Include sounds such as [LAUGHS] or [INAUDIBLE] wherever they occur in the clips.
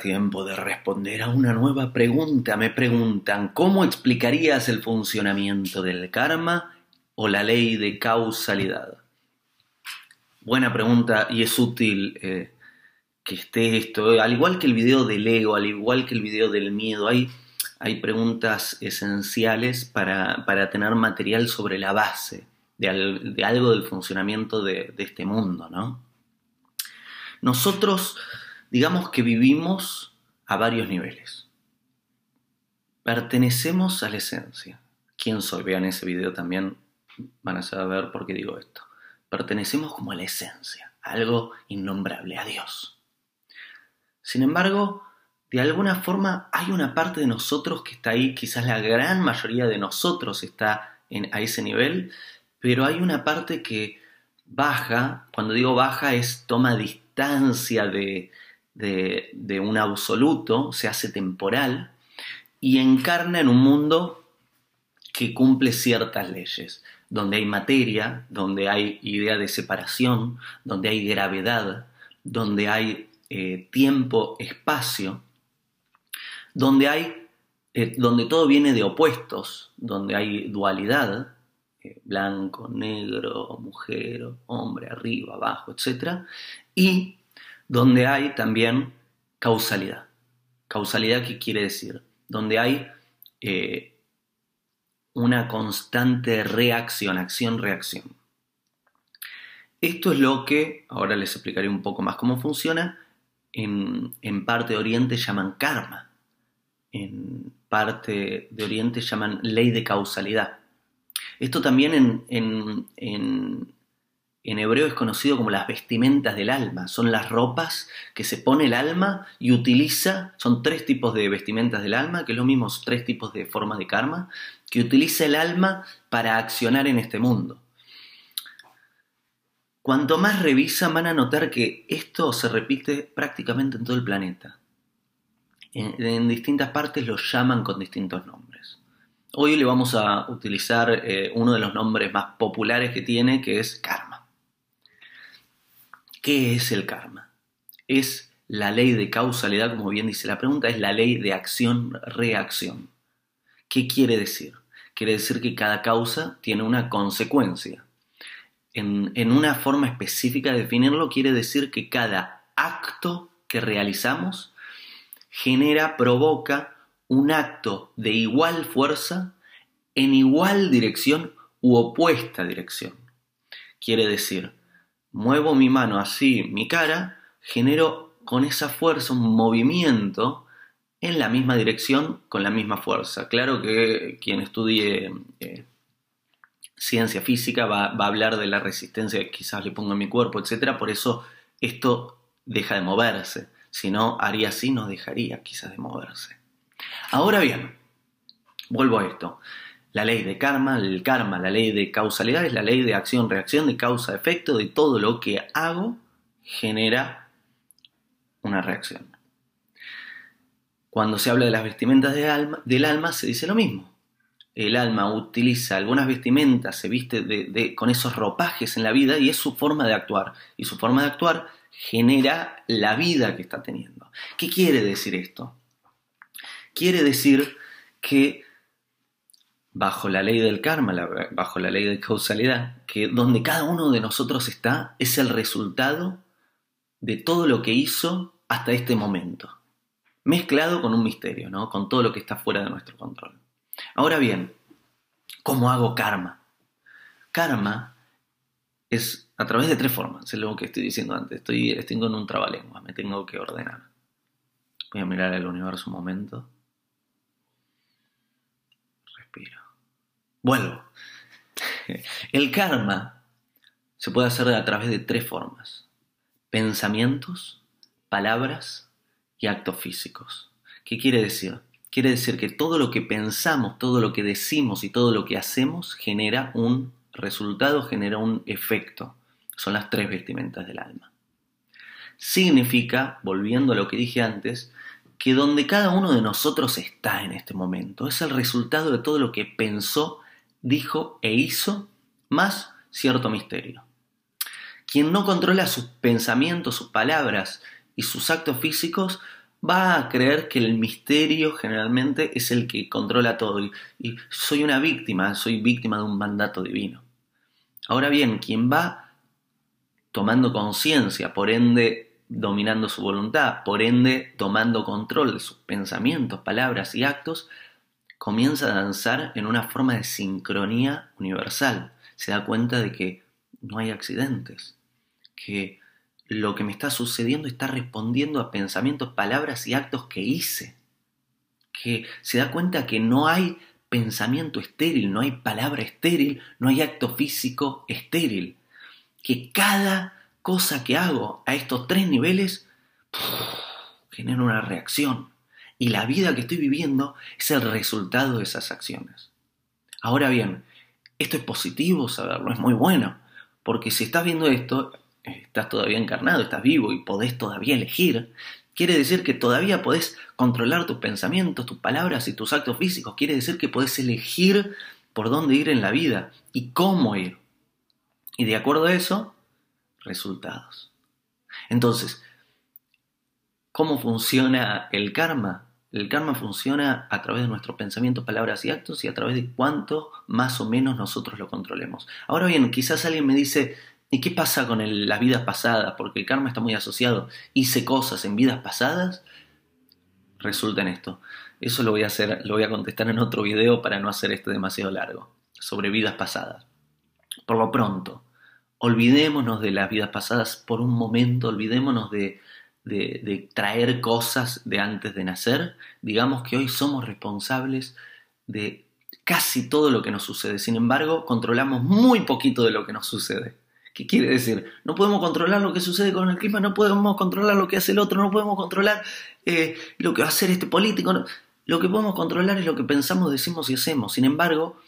tiempo de responder a una nueva pregunta. Me preguntan, ¿cómo explicarías el funcionamiento del karma o la ley de causalidad? Buena pregunta y es útil eh, que esté esto. Al igual que el video del ego, al igual que el video del miedo, hay, hay preguntas esenciales para, tener material sobre la base de, algo del funcionamiento de, de este mundo, ¿no? Nosotros Digamos que vivimos a varios niveles. Pertenecemos a la esencia. ¿Quién soy? Vean ese video también, van a saber por qué digo esto. Pertenecemos como a la esencia, a algo innombrable, a Dios. Sin embargo, de alguna forma hay una parte de nosotros que está ahí, quizás la gran mayoría de nosotros está en, a ese nivel, pero hay una parte que baja, cuando digo baja es toma distancia de, de, un absoluto, se hace temporal y encarna en un mundo que cumple ciertas leyes, donde hay materia, donde hay idea de separación, donde hay gravedad, donde hay eh, tiempo, espacio, donde hay, eh, donde todo viene de opuestos, donde hay dualidad, eh, blanco, negro, mujer, hombre, arriba, abajo, etc. Y donde hay también causalidad. Causalidad, ¿qué quiere decir? Donde hay eh, una constante reacción, acción-reacción. Esto es lo que, ahora les explicaré un poco más cómo funciona, en, parte de Oriente llaman karma, en parte de Oriente llaman ley de causalidad. Esto también en, en en hebreo es conocido como las vestimentas del alma. Son las ropas que se pone el alma y utiliza, son tres tipos de vestimentas del alma, que es lo mismo, tres tipos de formas de karma, que utiliza el alma para accionar en este mundo. Cuanto más revisan van a notar que esto se repite prácticamente en todo el planeta. En, distintas partes lo llaman con distintos nombres. Hoy le vamos a utilizar eh, uno de los nombres más populares que tiene, que es karma. ¿Qué es el karma? Es la ley de causalidad, como bien dice la pregunta, es la ley de acción-reacción. ¿Qué quiere decir? Quiere decir que cada causa tiene una consecuencia. En, en una forma específica de definirlo, quiere decir que cada acto que realizamos genera, provoca un acto de igual fuerza en igual dirección u opuesta dirección. Quiere decir, muevo mi mano así, mi cara, genero con esa fuerza un movimiento en la misma dirección con la misma fuerza. Claro que quien estudie eh, ciencia física va, a hablar de la resistencia que quizás le pongo en mi cuerpo, etc. Por eso esto deja de moverse. Si no, haría así, no dejaría quizás de moverse. Ahora bien, vuelvo a esto. La ley de karma, el karma, la ley de causalidad es la ley de acción-reacción, de causa-efecto, de todo lo que hago genera una reacción. Cuando se habla de las vestimentas del alma, se dice lo mismo. El alma utiliza algunas vestimentas, se viste con esos ropajes en la vida y es su forma de actuar. Y su forma de actuar genera la vida que está teniendo. ¿Qué quiere decir esto? Quiere decir que bajo la ley del karma, bajo la ley de causalidad, que donde cada uno de nosotros está es el resultado de todo lo que hizo hasta este momento, mezclado con un misterio, ¿no? con todo lo que está fuera de nuestro control. Ahora bien, ¿cómo hago karma? Karma es a través de tres formas, es lo que estoy diciendo antes, estoy, estoy con un trabalengua, me tengo que ordenar. Voy a mirar el universo un momento. Vuelvo. [LAUGHS] El karma se puede hacer a través de tres formas. Pensamientos, palabras y actos físicos. ¿Qué quiere decir? Quiere decir que todo lo que pensamos, todo lo que decimos y todo lo que hacemos genera un resultado, genera un efecto. Son las tres vestimentas del alma. Significa, volviendo a lo que dije antes, que donde cada uno de nosotros está en este momento es el resultado de todo lo que pensó, dijo e hizo, más cierto misterio. Quien no controla sus pensamientos, sus palabras y sus actos físicos va a creer que el misterio generalmente es el que controla todo y, soy una víctima, soy víctima de un mandato divino. Ahora bien, quien va tomando conciencia, por ende dominando su voluntad, por ende tomando control de sus pensamientos, palabras y actos, comienza a danzar en una forma de sincronía universal. Se da cuenta de que no hay accidentes, que lo que me está sucediendo está respondiendo a pensamientos, palabras y actos que hice. Que se da cuenta que no hay pensamiento estéril, no hay palabra estéril, no hay acto físico estéril. Que cada cosa que hago a estos tres niveles genera una reacción. Y la vida que estoy viviendo es el resultado de esas acciones. Ahora bien, esto es positivo saberlo, es muy bueno. Porque si estás viendo esto, estás todavía encarnado, estás vivo y podés todavía elegir, quiere decir que todavía podés controlar tus pensamientos, tus palabras y tus actos físicos. Quiere decir que podés elegir por dónde ir en la vida y cómo ir. Y de acuerdo a eso, resultados. Entonces, ¿cómo funciona el karma? El karma funciona a través de nuestros pensamientos, palabras y actos y a través de cuánto más o menos nosotros lo controlemos. Ahora bien, quizás alguien me dice, ¿Y qué pasa con las vidas pasadas? Porque el karma está muy asociado. Hice cosas en vidas pasadas. Resulta en esto. Eso lo voy a hacer, lo voy a contestar en otro video para no hacer este demasiado largo. Sobre vidas pasadas. Por lo pronto, olvidémonos de las vidas pasadas por un momento, olvidémonos de, de traer cosas de antes de nacer. Digamos que hoy somos responsables de casi todo lo que nos sucede. Sin embargo, controlamos muy poquito de lo que nos sucede. ¿Qué quiere decir? No podemos controlar lo que sucede con el clima, no podemos controlar lo que hace el otro, no podemos controlar eh, lo que va a hacer este político. Lo que podemos controlar es lo que pensamos, decimos y hacemos. Sin embargo,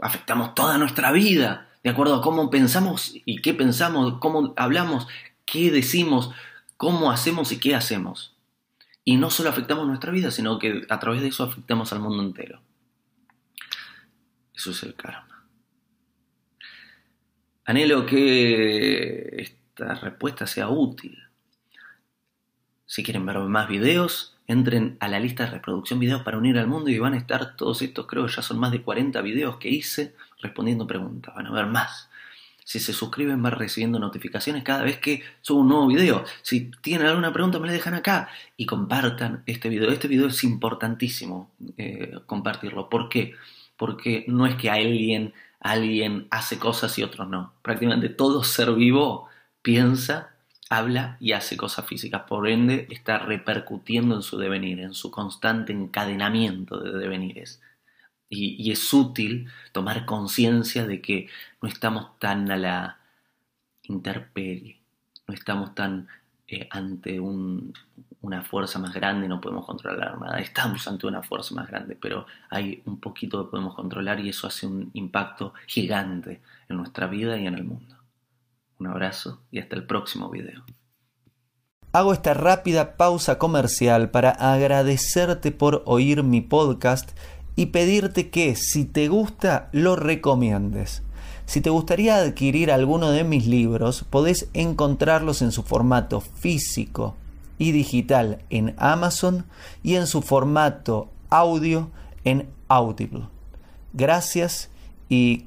afectamos toda nuestra vida, de acuerdo a cómo pensamos y qué pensamos, cómo hablamos, qué decimos, cómo hacemos y qué hacemos. Y no solo afectamos nuestra vida, sino que a través de eso afectamos al mundo entero. Eso es el karma. Anhelo que esta respuesta sea útil. Si quieren ver más videos, entren a la lista de reproducción videos para unir al mundo y van a estar todos estos, creo que ya son más de 40 videos que hice respondiendo preguntas. Van a ver más. Si se suscriben van recibiendo notificaciones cada vez que subo un nuevo video. Si tienen alguna pregunta me la dejan acá y compartan este video. Este video es importantísimo eh, compartirlo. ¿Por qué? Porque no es que alguien alguien hace cosas y otros no. Prácticamente todo ser vivo piensa, habla y hace cosas físicas. Por ende, está repercutiendo en su devenir, en su constante encadenamiento de devenires. Y, es útil tomar conciencia de que no estamos tan a la interperie, no estamos tan eh, ante una fuerza más grande no podemos controlar nada. Estamos ante una fuerza más grande, pero hay un poquito que podemos controlar y eso hace un impacto gigante en nuestra vida y en el mundo. Un abrazo y hasta el próximo video. Hago esta rápida pausa comercial para agradecerte por oír mi podcast y pedirte que si te gusta lo recomiendes. Si te gustaría adquirir alguno de mis libros, podés encontrarlos en su formato físico y digital en Amazon y en su formato audio en Audible. Gracias y